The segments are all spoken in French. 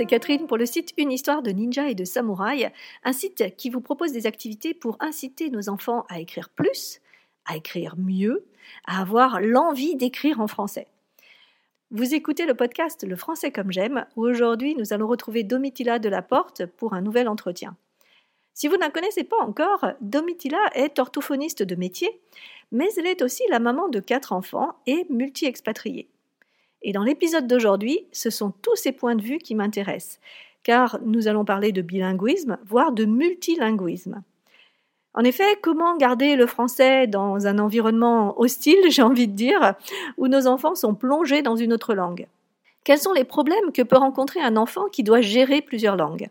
c'est Catherine pour le site Une histoire de ninja et de samouraï, un site qui vous propose des activités pour inciter nos enfants à écrire plus, à écrire mieux, à avoir l'envie d'écrire en français. Vous écoutez le podcast Le français comme j'aime, où aujourd'hui nous allons retrouver Domitila de la Porte pour un nouvel entretien. Si vous ne la connaissez pas encore, Domitila est orthophoniste de métier, mais elle est aussi la maman de quatre enfants et multi-expatriée. Et dans l'épisode d'aujourd'hui, ce sont tous ces points de vue qui m'intéressent, car nous allons parler de bilinguisme, voire de multilinguisme. En effet, comment garder le français dans un environnement hostile, j'ai envie de dire, où nos enfants sont plongés dans une autre langue? Quels sont les problèmes que peut rencontrer un enfant qui doit gérer plusieurs langues?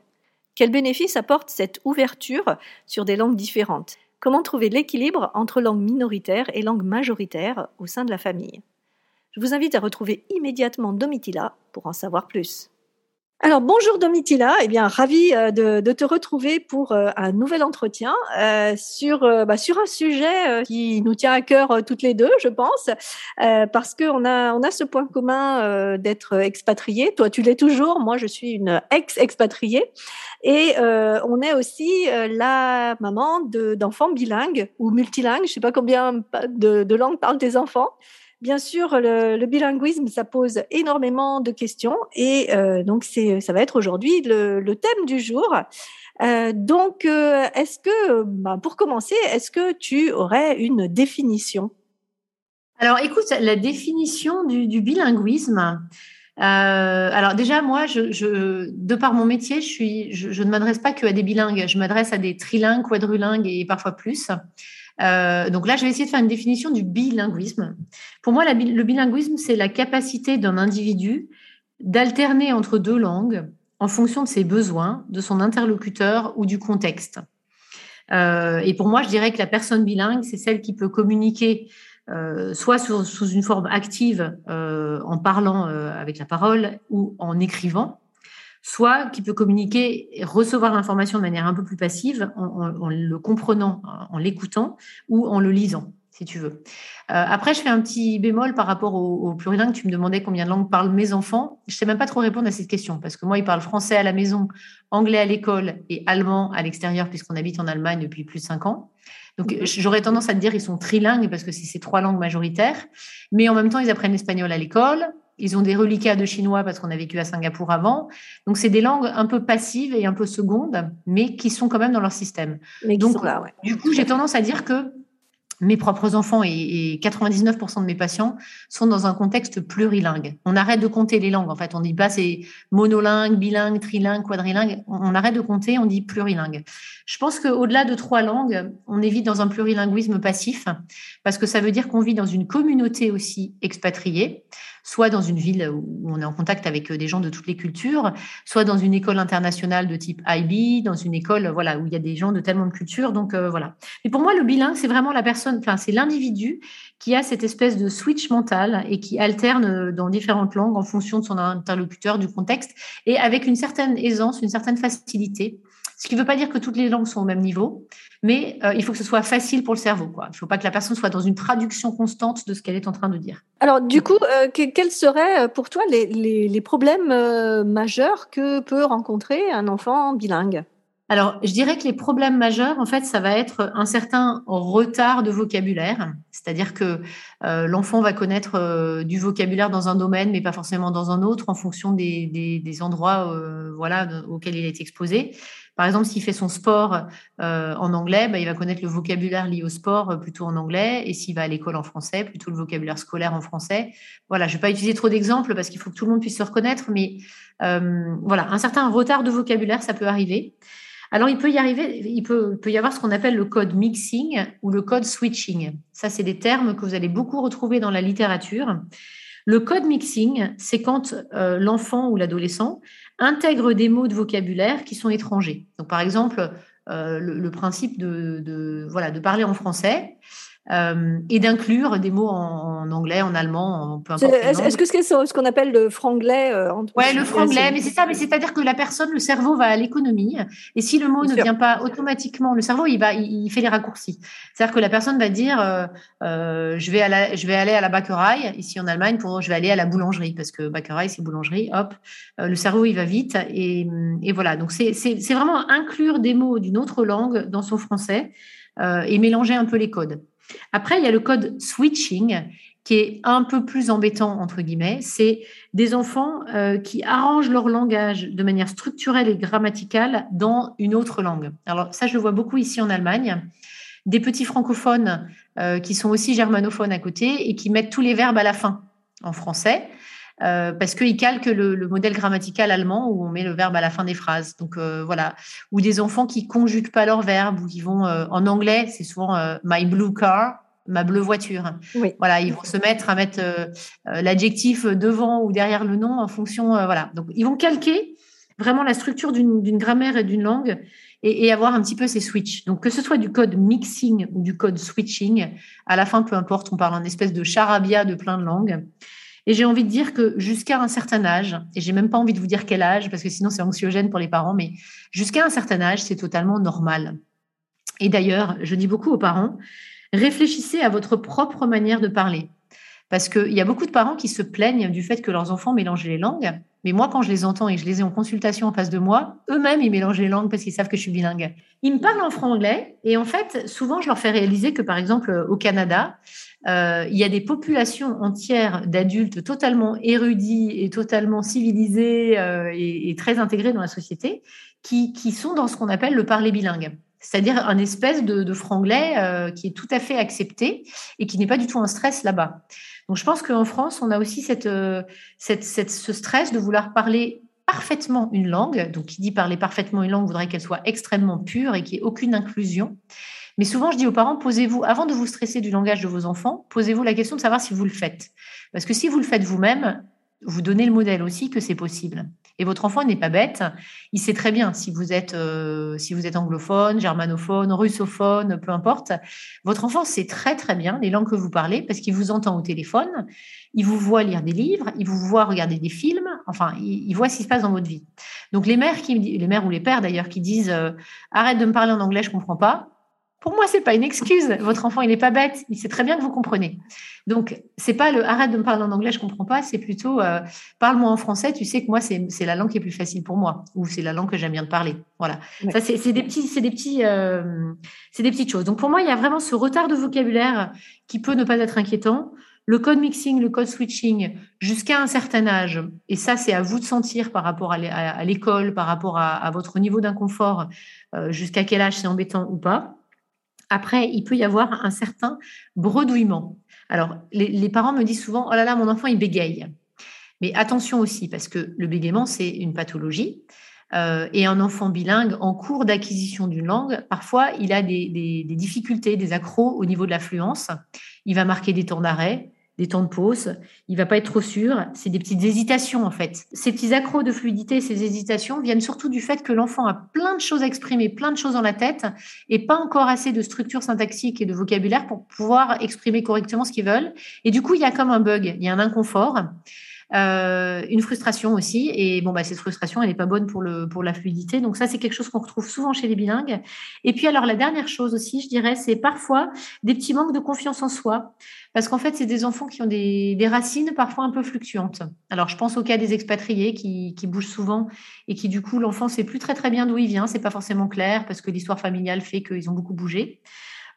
Quels bénéfices apporte cette ouverture sur des langues différentes? Comment trouver l'équilibre entre langue minoritaire et langue majoritaire au sein de la famille? Je vous invite à retrouver immédiatement Domitila pour en savoir plus. Alors bonjour Domitila, eh bien ravi euh, de, te retrouver pour euh, un nouvel entretien euh, sur bah, sur un sujet qui nous tient à cœur toutes les deux, je pense, parce qu'on a on a ce point commun d'être expatrié. Toi tu l'es toujours, moi je suis une ex-expatriée et on est aussi la maman d'enfants bilingues ou multilingues. Je sais pas combien de langues parlent tes enfants. Bien sûr, le, bilinguisme, ça pose énormément de questions et euh, donc c'est, ça va être aujourd'hui le, thème du jour. Euh, donc, euh, est-ce que, bah, pour commencer, est-ce que tu aurais une définition? Alors, écoute, la définition du, bilinguisme. Alors déjà, moi, je, de par mon métier, je, ne m'adresse pas que à des bilingues. Je m'adresse à des trilingues, quadrilingues et parfois plus. Euh, donc là, je vais essayer de faire une définition du bilinguisme. Pour moi, le bilinguisme, c'est la capacité d'un individu d'alterner entre deux langues en fonction de ses besoins, de son interlocuteur ou du contexte. Euh, et pour moi, je dirais que la personne bilingue, c'est celle qui peut communiquer euh, soit sous, une forme active en parlant avec la parole ou en écrivant, soit qui peut communiquer et recevoir l'information de manière un peu plus passive en, le comprenant, en l'écoutant ou en le lisant, si tu veux. Euh, après, je fais un petit bémol par rapport au, plurilingue. Tu me demandais combien de langues parlent mes enfants. Je ne sais même pas trop répondre à cette question parce que moi, ils parlent français à la maison, anglais à l'école et allemand à l'extérieur puisqu'on habite en Allemagne depuis plus de cinq ans. Donc, j'aurais tendance à te dire qu'ils sont trilingues parce que c'est ces trois langues majoritaires. Mais en même temps, ils apprennent l'espagnol à l'école, ils ont des reliquats de chinois parce qu'on a vécu à Singapour avant. Donc, c'est des langues un peu passives et un peu secondes, mais qui sont quand même dans leur système. Donc, là, du coup, j'ai tendance à dire que mes propres enfants et, 99% de mes patients sont dans un contexte plurilingue. On arrête de compter les langues. En fait, on dit pas c'est monolingue, bilingue, trilingue, quadrilingue. On, arrête de compter, on dit plurilingue. Je pense qu'au-delà de trois langues, on évite dans un plurilinguisme passif parce que ça veut dire qu'on vit dans une communauté aussi expatriée soit dans une ville où on est en contact avec euh, des gens de toutes les cultures, soit dans une école internationale de type IB, dans une école voilà où il y a des gens de tellement de cultures. Donc euh, voilà. Et pour moi, le bilingue, c'est vraiment la personne, enfin c'est l'individu qui a cette espèce de switch mental et qui alterne euh, dans différentes langues en fonction de son interlocuteur, du contexte, et avec une certaine aisance, une certaine facilité. Ce qui ne veut pas dire que toutes les langues sont au même niveau, mais euh, il faut que ce soit facile pour le cerveau. Quoi. Il ne faut pas que la personne soit dans une traduction constante de ce qu'elle est en train de dire. Alors, du coup, euh, quels seraient pour toi les, problèmes majeurs que peut rencontrer un enfant bilingue? Alors, je dirais que les problèmes majeurs, en fait, ça va être un certain retard de vocabulaire. C'est-à-dire que euh, l'enfant va connaître euh, du vocabulaire dans un domaine, mais pas forcément dans un autre, en fonction des, endroits euh, voilà, auxquels il est exposé. Par exemple, s'il fait son sport en anglais, bah, il va connaître le vocabulaire lié au sport plutôt en anglais. Et s'il va à l'école en français, plutôt le vocabulaire scolaire en français. Voilà, je ne vais pas utiliser trop d'exemples parce qu'il faut que tout le monde puisse se reconnaître, mais voilà, un certain retard de vocabulaire, ça peut arriver. Alors, il peut y arriver, il peut, y avoir ce qu'on appelle le code mixing ou le code switching. Ça, c'est des termes que vous allez beaucoup retrouver dans la littérature. Le code mixing, c'est quand euh, l'enfant ou l'adolescent intègre des mots de vocabulaire qui sont étrangers. Donc, par exemple, euh, le, principe de, voilà, de parler en français. Et d'inclure des mots en, anglais, en allemand, en peu importe. Est-ce que c'est ce qu'on appelle le franglais Oui, le franglais, mais c'est ça, mais c'est-à-dire que la personne, le cerveau va à l'économie, et si le mot ne vient pas automatiquement, le cerveau, il, va, il, fait les raccourcis. C'est-à-dire que la personne va dire, je, vais à la, je vais aller à la Bäckerei, ici en Allemagne, pour, je vais aller à la boulangerie, parce que Bäckerei, c'est boulangerie, hop, le cerveau, il va vite, et, et voilà. Donc, c'est vraiment inclure des mots d'une autre langue dans son français euh, et mélanger un peu les codes. Après, il y a le code switching qui est un peu plus embêtant, entre guillemets. C'est des enfants euh, qui arrangent leur langage de manière structurelle et grammaticale dans une autre langue. Alors ça, je le vois beaucoup ici en Allemagne. Des petits francophones euh, qui sont aussi germanophones à côté et qui mettent tous les verbes à la fin en français. Euh, parce qu'ils calquent le, modèle grammatical allemand où on met le verbe à la fin des phrases. Donc euh, voilà, ou des enfants qui conjuguent pas leur verbe ou qui vont euh, en anglais, c'est souvent my blue car, ma bleue voiture. Voilà, ils vont se mettre à mettre l'adjectif devant ou derrière le nom en fonction. voilà, donc ils vont calquer vraiment la structure d'une grammaire et d'une langue. Et, et, avoir un petit peu ces switches. Donc, que ce soit du code mixing ou du code switching, à la fin, peu importe, on parle en espèce de charabia de plein de langues. Et j'ai envie de dire que jusqu'à un certain âge, et j'ai même pas envie de vous dire quel âge, parce que sinon c'est anxiogène pour les parents, mais jusqu'à un certain âge, c'est totalement normal. Et d'ailleurs, je dis beaucoup aux parents, réfléchissez à votre propre manière de parler. Parce qu'il y a beaucoup de parents qui se plaignent du fait que leurs enfants mélangent les langues. Mais moi, quand je les entends et je les ai en consultation en face de moi, eux-mêmes, ils mélangent les langues parce qu'ils savent que je suis bilingue. Ils me parlent en franglais et en fait, souvent, je leur fais réaliser que, par exemple, au Canada, euh, il y a des populations entières d'adultes totalement érudits et totalement civilisés euh, et, très intégrés dans la société qui, sont dans ce qu'on appelle le parler bilingue. C'est-à-dire un espèce de, franglais euh, qui est tout à fait accepté et qui n'est pas du tout un stress là-bas. Donc je pense qu'en France, on a aussi cette, ce stress de vouloir parler parfaitement une langue. Donc qui dit parler parfaitement une langue voudrait qu'elle soit extrêmement pure et qu'il n'y ait aucune inclusion. Mais souvent, je dis aux parents, posez-vous, avant de vous stresser du langage de vos enfants, posez-vous la question de savoir si vous le faites. Parce que si vous le faites vous-même, vous donnez le modèle aussi que c'est possible. Et votre enfant n'est pas bête. Il sait très bien si vous êtes, euh, si vous êtes anglophone, germanophone, russophone, peu importe. Votre enfant sait très très bien les langues que vous parlez parce qu'il vous entend au téléphone, il vous voit lire des livres, il vous voit regarder des films. Enfin, il, voit ce qui se passe dans votre vie. Donc les mères qui, les mères ou les pères d'ailleurs qui disent euh, arrête de me parler en anglais, je comprends pas. Pour moi, c'est pas une excuse. Votre enfant, il n'est pas bête. Il sait très bien que vous comprenez. Donc, c'est pas le arrête de me parler en anglais, je comprends pas. C'est plutôt euh, parle-moi en français. Tu sais que moi, c'est la langue qui est plus facile pour moi, ou c'est la langue que j'aime bien de parler. Voilà. Ça, c'est des petits, c'est des petits, euh, c'est des petites choses. Donc, pour moi, il y a vraiment ce retard de vocabulaire qui peut ne pas être inquiétant. Le code mixing, le code switching, jusqu'à un certain âge, et ça, c'est à vous de sentir par rapport à l'école, par rapport à, votre niveau d'inconfort, euh, jusqu'à quel âge c'est embêtant ou pas. Après, il peut y avoir un certain bredouillement. Alors, les, parents me disent souvent, oh là là, mon enfant, il bégaye. Mais attention aussi, parce que le bégaiement, c'est une pathologie. Euh, et un enfant bilingue en cours d'acquisition d'une langue, parfois, il a des, difficultés, des accros au niveau de l'affluence. Il va marquer des temps d'arrêt, des temps de pause, il va pas être trop sûr, c'est des petites hésitations en fait. Ces petits accros de fluidité, ces hésitations viennent surtout du fait que l'enfant a plein de choses à exprimer, plein de choses dans la tête et pas encore assez de structure syntaxique et de vocabulaire pour pouvoir exprimer correctement ce qu'ils veulent. Et du coup, il y a comme un bug, il y a un inconfort. Euh, une frustration aussi. Et bon, bah, cette frustration, elle n'est pas bonne pour, le, pour la fluidité. Donc ça, c'est quelque chose qu'on retrouve souvent chez les bilingues. Et puis alors, la dernière chose aussi, je dirais, c'est parfois des petits manques de confiance en soi. Parce qu'en fait, c'est des enfants qui ont des, des, racines parfois un peu fluctuantes. Alors, je pense au cas des expatriés qui, qui bougent souvent et qui, du coup, l'enfant ne sait plus très très bien d'où il vient. C'est pas forcément clair parce que l'histoire familiale fait qu'ils ont beaucoup bougé.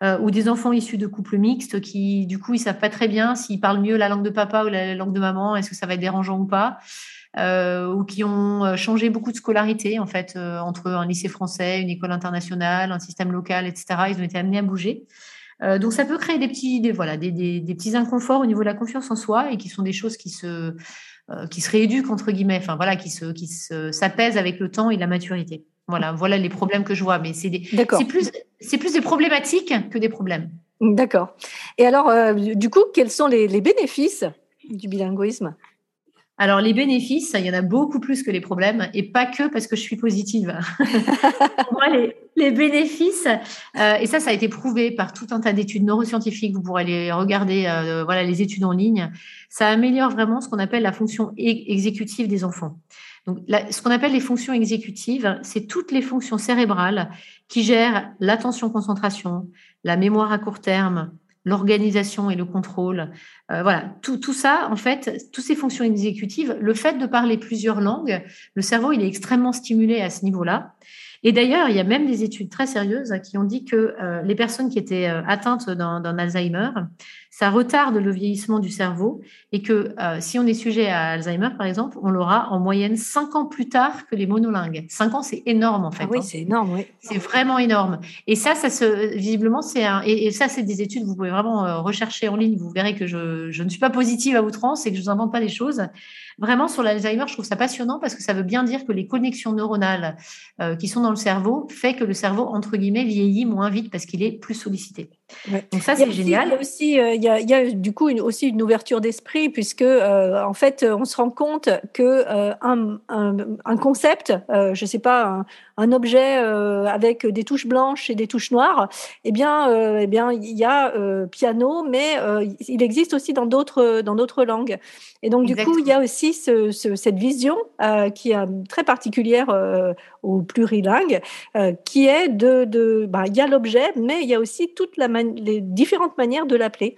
Euh, ou des enfants issus de couples mixtes qui, du coup, ils savent pas très bien s'ils parlent mieux la langue de papa ou la langue de maman, est-ce que ça va être dérangeant ou pas. Euh, ou qui ont euh, changé beaucoup de scolarité, en fait, entre un lycée français, une école internationale, un système local, etc. Ils ont été amenés à bouger. donc, ça peut créer des petits, des, voilà, des, des, des, petits inconforts au niveau de la confiance en soi et qui sont des choses qui se, qui se rééduquent, entre guillemets, enfin, voilà, qui se, qui s'apaisent avec le temps et la maturité. Voilà, voilà les problèmes que je vois. Mais c'est plus, plus des problématiques que des problèmes. D'accord. Et alors, euh, du coup, quels sont les, bénéfices du bilinguisme? Alors, les bénéfices, il y en a beaucoup plus que les problèmes, et pas que parce que je suis positive. Pour moi, les, bénéfices, euh, et ça, ça a été prouvé par tout un tas d'études neuroscientifiques, vous pourrez les regarder, euh, voilà, les études en ligne, ça améliore vraiment ce qu'on appelle la fonction e-, exécutive des enfants. Donc, ce qu'on appelle les fonctions exécutives, c'est toutes les fonctions cérébrales qui gèrent l'attention-concentration, la mémoire à court terme, l'organisation et le contrôle. Euh, voilà, tout, tout, ça, en fait, toutes ces fonctions exécutives, le fait de parler plusieurs langues, le cerveau, il est extrêmement stimulé à ce niveau-là. Et d'ailleurs, il y a même des études très sérieuses qui ont dit que euh, les personnes qui étaient euh, atteintes d'un Alzheimer, ça retarde le vieillissement du cerveau et que euh, si on est sujet à Alzheimer, par exemple, on l'aura en moyenne cinq ans plus tard que les monolingues. Cinq ans, c'est énorme en fait. Ah oui, hein. c'est énorme, oui. C'est vraiment énorme. Et ça, ça se, visiblement, c'est un, et, ça, c'est des études, vous pouvez vraiment rechercher en ligne, vous verrez que je, je ne suis pas positive à outrance et que je vous invente pas des choses. Vraiment, sur l'Alzheimer, je trouve ça passionnant parce que ça veut bien dire que les connexions neuronales qui sont dans le cerveau fait que le cerveau, entre guillemets, vieillit moins vite parce qu'il est plus sollicité. Donc ça, c'est génial. il y a aussi, euh, il, y a, du coup une, aussi une ouverture d'esprit puisque euh, en fait, on se rend compte que euh, un, un, concept, je sais pas, un, objet avec des touches blanches et des touches noires, eh bien, eh bien, il y a piano, mais il existe aussi dans d'autres dans d'autres langues. Et donc, du coup, il y a aussi ce, cette vision qui est très particulière au plurilingue, qui est de, de bah, il y a l'objet, mais il y a aussi toute la les différentes manières de l'appeler.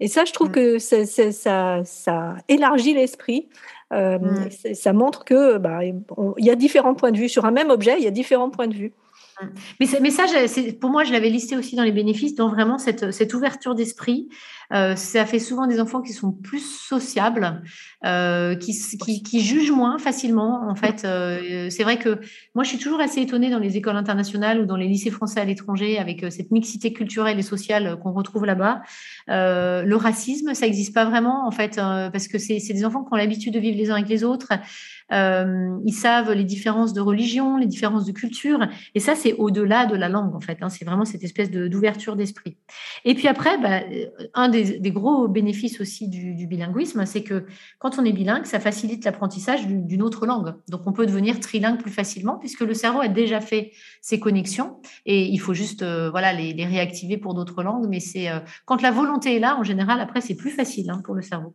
Et ça, je trouve mm. que ça, ça, élargit l'esprit. Euh, mm. Ça montre que bah, il y a différents points de vue sur un même objet. Il y a différents points de vue. Mm. Mais, mais ça, pour moi, je l'avais listé aussi dans les bénéfices, dans vraiment cette, cette ouverture d'esprit euh, ça fait souvent des enfants qui sont plus sociables, euh, qui, qui, jugent moins facilement. En fait, euh, c'est vrai que moi, je suis toujours assez étonnée dans les écoles internationales ou dans les lycées français à l'étranger, avec cette mixité culturelle et sociale qu'on retrouve là-bas. le racisme, ça n'existe pas vraiment, en fait, parce que c'est des enfants qui ont l'habitude de vivre les uns avec les autres. Ils savent les différences de religion, les différences de culture, et ça, c'est au-delà de la langue, en fait. Hein. c'est vraiment cette espèce d'ouverture d'esprit. Et puis après, bah, un des, gros bénéfices aussi du, bilinguisme, c'est que quand on est bilingue, ça facilite l'apprentissage d'une autre langue. Donc, on peut devenir trilingue plus facilement puisque le cerveau a déjà fait ses connexions et il faut juste euh, voilà les, réactiver pour d'autres langues. Mais c'est euh, quand la volonté est là, en général, après, c'est plus facile hein, pour le cerveau.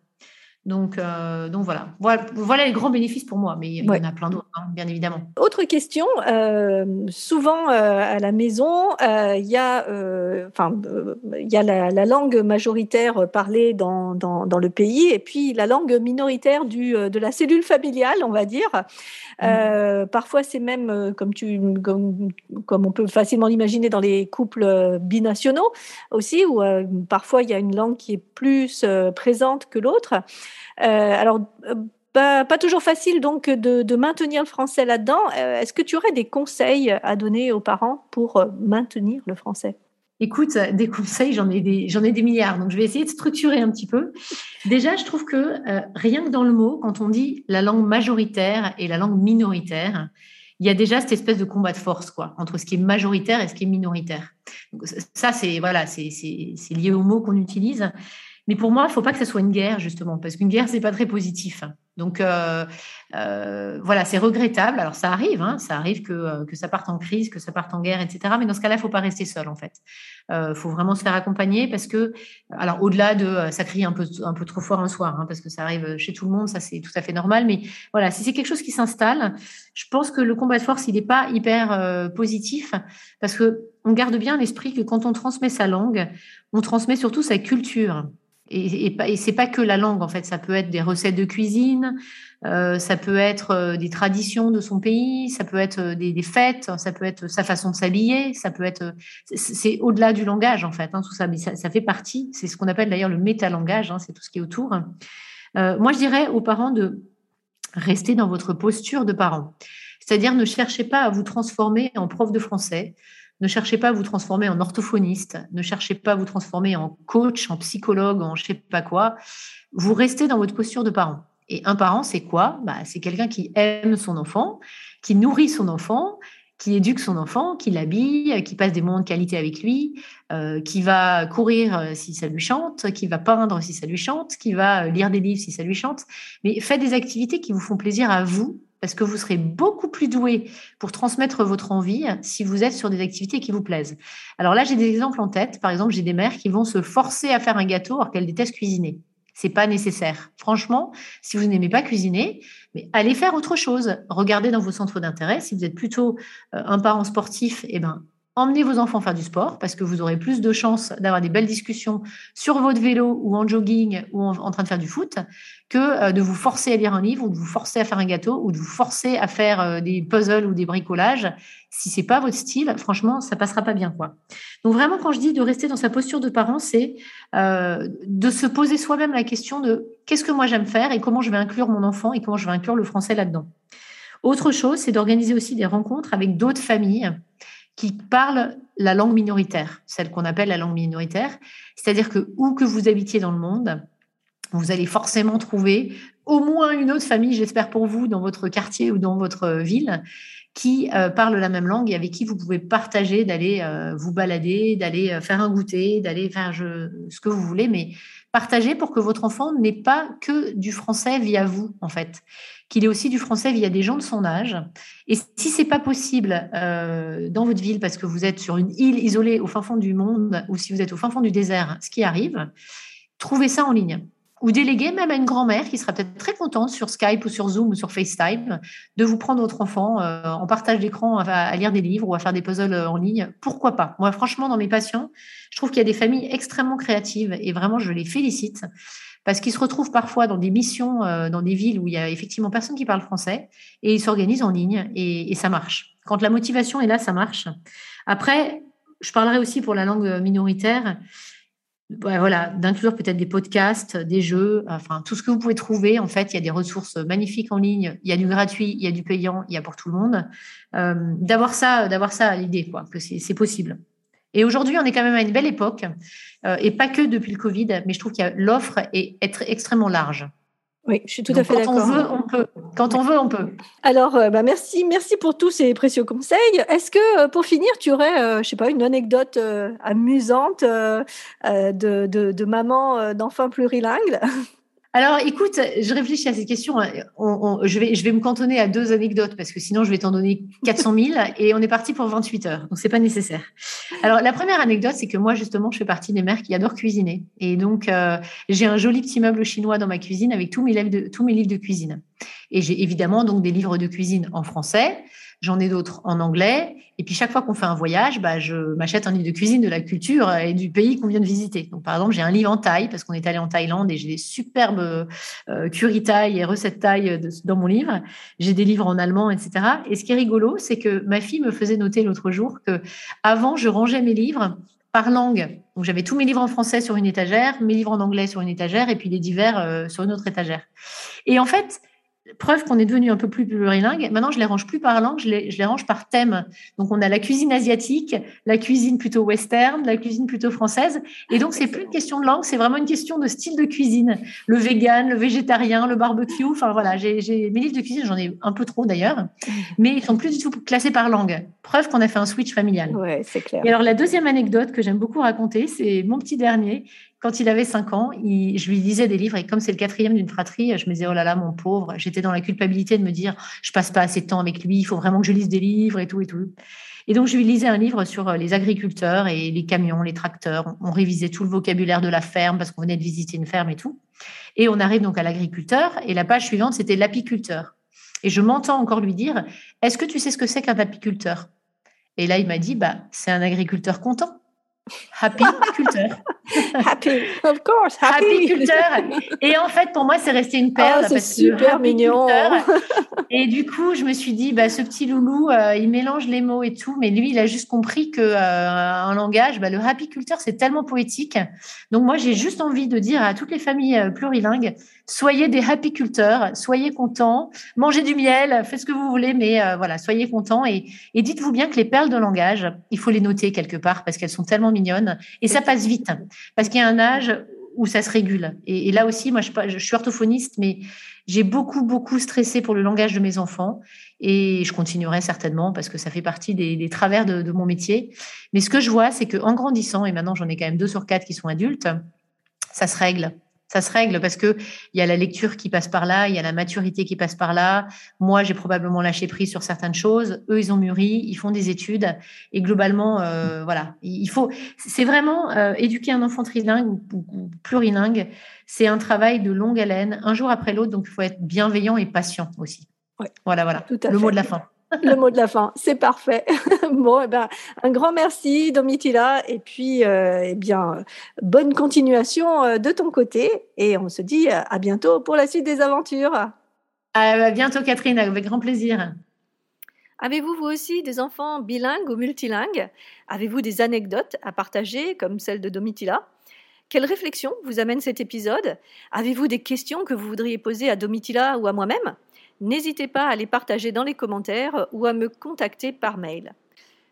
Donc, euh, donc voilà. voilà. les grands bénéfices pour moi, mais il y en a plein d'autres, hein, bien évidemment. Autre question, euh, souvent euh, à la maison, il y a, y a la, langue majoritaire parlée dans, dans, le pays et puis la langue minoritaire du, de la cellule familiale, on va dire. Mmh. parfois, c'est même, comme, tu, comme, comme, on peut facilement l'imaginer dans les couples binationaux aussi, où parfois il y a une langue qui est plus présente que l'autre. Euh, alors, euh, pas, toujours facile donc de, maintenir le français là-dedans. Euh, est-ce que tu aurais des conseils à donner aux parents pour maintenir le français? Écoute, des conseils, j'en ai des, j'en ai des milliards. Donc, je vais essayer de structurer un petit peu. Déjà, je trouve que rien que dans le mot, quand on dit la langue majoritaire et la langue minoritaire, il y a déjà cette espèce de combat de force, quoi, entre ce qui est majoritaire et ce qui est minoritaire. ça, c'est voilà, c'est, c'est lié au mot qu'on utilise. Mais pour moi, il ne faut pas que ça soit une guerre, justement, parce qu'une guerre, c'est pas très positif. Donc, euh, euh, voilà, c'est regrettable. Alors, ça arrive, hein, ça arrive que, euh, que, ça parte en crise, que ça parte en guerre, etc. Mais dans ce cas-là, il ne faut pas rester seul, en fait. Il faut vraiment se faire accompagner parce que, alors, au-delà de ça crie un peu, trop fort un soir, hein, parce que ça arrive chez tout le monde, ça, c'est tout à fait normal. Mais voilà, si c'est quelque chose qui s'installe, je pense que le combat de force, il n'est pas hyper positif parce que on garde bien l'esprit que quand on transmet sa langue, on transmet surtout sa culture. Et, et, et c'est pas que la langue, en fait, ça peut être des recettes de cuisine, euh, ça peut être euh, des traditions de son pays, ça peut être euh, des, fêtes, ça peut être sa façon de s'habiller, ça peut être. C'est au-delà du langage, en fait, hein, tout ça, mais ça, fait partie. C'est ce qu'on appelle d'ailleurs le métalangage, hein, c'est tout ce qui est autour. Moi, je dirais aux parents de rester dans votre posture de parent. C'est-à-dire, ne cherchez pas à vous transformer en prof de français, ne cherchez pas à vous transformer en orthophoniste, ne cherchez pas à vous transformer en coach, en psychologue, en je sais pas quoi. Vous restez dans votre posture de parent. Et un parent, c'est quoi? Bah, C'est quelqu'un qui aime son enfant, qui nourrit son enfant qui éduque son enfant, qui l'habille, qui passe des moments de qualité avec lui, euh, qui va courir euh, si ça lui chante, qui va peindre si ça lui chante, qui va euh, lire des livres si ça lui chante. Mais faites des activités qui vous font plaisir à vous, parce que vous serez beaucoup plus doué pour transmettre votre envie si vous êtes sur des activités qui vous plaisent. Alors là, j'ai des exemples en tête. Par exemple, j'ai des mères qui vont se forcer à faire un gâteau alors qu'elles détestent cuisiner. C'est pas nécessaire. Franchement, si vous n'aimez pas cuisiner, mais allez faire autre chose. Regardez dans vos centres d'intérêt. Si vous êtes plutôt euh, un parent sportif, eh ben, emmenez vos enfants faire du sport parce que vous aurez plus de chances d'avoir des belles discussions sur votre vélo ou en jogging ou en, train de faire du foot que euh, de vous forcer à lire un livre ou de vous forcer à faire un gâteau ou de vous forcer à faire euh, des puzzles ou des bricolages. Si c'est pas votre style, franchement, ça passera pas bien, quoi. Donc vraiment, quand je dis de rester dans sa posture de parent, c'est euh, de se poser soi-même la question de qu'est-ce que moi j'aime faire et comment je vais inclure mon enfant et comment je vais inclure le français là-dedans. Autre chose, c'est d'organiser aussi des rencontres avec d'autres familles qui parlent la langue minoritaire, celle qu'on appelle la langue minoritaire. C'est-à-dire que où que vous habitiez dans le monde, vous allez forcément trouver au moins une autre famille, j'espère pour vous, dans votre quartier ou dans votre ville, qui euh, parle la même langue et avec qui vous pouvez partager, d'aller euh, vous balader, d'aller euh, faire un goûter, d'aller faire ce que vous voulez, mais partager pour que votre enfant n'ait pas que du français via vous, en fait, qu'il ait aussi du français via des gens de son âge. Et si c'est pas possible dans votre ville parce que vous êtes sur une île isolée au fin fond du monde ou si vous êtes au fin fond du désert, ce qui arrive, trouvez ça en ligne ou déléguer même à une grand-mère qui sera peut-être très contente sur Skype ou sur Zoom ou sur FaceTime de vous prendre votre enfant euh, en partage d'écran à, lire des livres ou à faire des puzzles euh, en ligne. Pourquoi pas? Moi, franchement, dans mes patients, je trouve qu'il y a des familles extrêmement créatives et vraiment, je les félicite parce qu'ils se retrouvent parfois dans des missions, euh, dans des villes où il y a effectivement personne qui parle français et ils s'organisent en ligne et, et ça marche. Quand la motivation est là, ça marche. Après, je parlerai aussi pour la langue minoritaire voilà, d'inclure peut-être des podcasts, des jeux, enfin tout ce que vous pouvez trouver. En fait, il y a des ressources magnifiques en ligne. Il y a du gratuit, il y a du payant, il y a pour tout le monde. Euh, d'avoir ça, d'avoir ça à l'idée, quoi, que c'est possible. Et aujourd'hui, on est quand même à une belle époque, euh, et pas que depuis le Covid, mais je trouve que l'offre est extrêmement large. Oui, je suis tout à fait d'accord. Quand on veut, on peut. Quand on veut, on peut. Alors, euh, bah merci, merci pour tous ces précieux conseils. Est-ce que, euh, pour finir, tu aurais, euh, je sais pas, une anecdote amusante de, de, de, maman d'enfants plurilingues alors, écoute, je réfléchis à cette question. je, vais, je vais me cantonner à deux anecdotes parce que sinon, je vais t'en donner 400 000 et on est parti pour 28 heures. Donc, c'est pas nécessaire. Alors, la première anecdote, c'est que moi, justement, je fais partie des mères qui adorent cuisiner. Et donc, euh, j'ai un joli petit meuble chinois dans ma cuisine avec tous mes, livres de, tous mes livres de cuisine. Et j'ai évidemment donc des livres de cuisine en français. J'en ai d'autres en anglais. Et puis chaque fois qu'on fait un voyage, bah, je m'achète un livre de cuisine de la culture et du pays qu'on vient de visiter. Donc par exemple, j'ai un livre en Thaï parce qu'on est allé en Thaïlande et j'ai des superbes euh, curry Thaï et recettes Thaï dans mon livre. J'ai des livres en allemand, etc. Et ce qui est rigolo, c'est que ma fille me faisait noter l'autre jour que avant, je rangeais mes livres par langue. Donc j'avais tous mes livres en français sur une étagère, mes livres en anglais sur une étagère et puis les divers euh, sur une autre étagère. Et en fait, preuve qu'on est devenu un peu plus plurilingue. Maintenant, je les range plus par langue, je les, je les, range par thème. Donc, on a la cuisine asiatique, la cuisine plutôt western, la cuisine plutôt française. Et donc, c'est plus une question de langue, c'est vraiment une question de style de cuisine. Le vegan, le végétarien, le barbecue. Enfin, voilà, j'ai mes livres de cuisine, j'en ai un peu trop d'ailleurs, mais ils sont plus du tout classés par langue. Preuve qu'on a fait un switch familial. Ouais, c'est clair. Et alors, la deuxième anecdote que j'aime beaucoup raconter, c'est mon petit dernier quand il avait cinq ans, je lui lisais des livres et comme c'est le quatrième d'une fratrie, je me disais, oh là là, mon pauvre, j'étais dans la culpabilité de me dire, je passe pas assez de temps avec lui, il faut vraiment que je lise des livres et tout et tout. Et donc, je lui lisais un livre sur euh, les agriculteurs et les camions, les tracteurs. On révisait tout le vocabulaire de la ferme parce qu'on venait de visiter une ferme et tout. Et on arrive donc à l'agriculteur et la page suivante, c'était l'apiculteur. Et je m'entends encore lui dire, est-ce que tu sais ce que c'est qu'un apiculteur? Et là, il m'a dit, bah, c'est un agriculteur content. Happy culture. happy, of course, happy. culture. Et en fait, pour moi, c'est resté une perle. Oh, c'est super mignon. et du coup, je me suis dit, bah, ce petit loulou, euh, il mélange les mots et tout, mais lui, il a juste compris que euh, un langage, bah, le happy culture, c'est tellement poétique. Donc moi, j'ai juste envie de dire à toutes les familles euh, plurilingues, soyez des happy culteurs, soyez contents, mangez du miel, faites ce que vous voulez, mais voilà, soyez contents et, dites-vous bien que les perles de langage, il faut les noter quelque part parce qu'elles sont tellement mignonnes et ça passe vite parce qu'il y a un âge où ça se régule. Et, là aussi, moi, je, je, suis orthophoniste, mais j'ai beaucoup, beaucoup stressé pour le langage de mes enfants. Et je continuerai certainement parce que ça fait partie des, travers de, de, mon métier. Mais ce que je vois, c'est qu'en grandissant, et maintenant j'en ai quand même deux sur quatre qui sont adultes, ça se règle ça se règle parce que il y a la lecture qui passe par là, il y a la maturité qui passe par là. Moi, j'ai probablement lâché prise sur certaines choses. Eux, ils ont mûri, ils font des études et globalement, euh, voilà, il faut. C'est vraiment euh, éduquer un enfant trilingue ou, plurilingue. C'est un travail de longue haleine, un jour après l'autre. Donc, il faut être bienveillant et patient aussi. Voilà, voilà. le mot de la fin. Le mot de la fin, c'est parfait. bon, eh ben, un grand merci, Domitila, et puis, euh, eh bien, bonne continuation euh, de ton côté, et on se dit euh, à bientôt pour la suite des aventures. À bientôt, Catherine, avec grand plaisir. Avez-vous vous aussi des enfants bilingues ou multilingues? Avez-vous des anecdotes à partager comme celle de Domitila Quelle réflexion vous amène cet épisode? Avez-vous des questions que vous voudriez poser à Domitila ou à moi-même? N'hésitez pas à les partager dans les commentaires ou à me contacter par mail.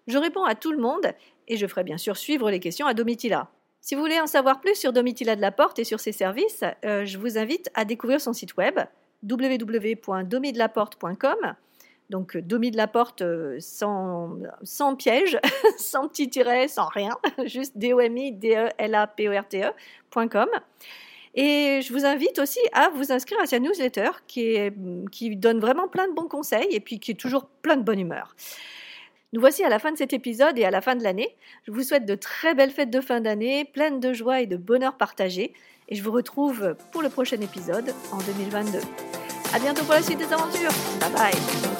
Je réponds à tout le monde et je ferai bien sûr suivre les questions à Domitila. Si vous voulez en savoir plus sur Domitila de la Porte et sur ses services, euh, je vous invite à découvrir son site web www.domidelaporte.com. Donc Domi de la Porte euh, sans, sans piège, sans petit tiret, sans rien, juste d o m i d e l a p o r t e.com. Et je vous invite aussi à vous inscrire à sa newsletter qui, qui donne vraiment plein de bons conseils et puis qui est toujours plein de bonne humeur. Nous voici à la fin de cet épisode et à la fin de l'année. Je vous souhaite de très belles fêtes de fin d'année, pleines de joie et de bonheur partagé. Et je vous retrouve pour le prochain épisode en 2022. À bientôt pour la suite des aventures. Bye bye.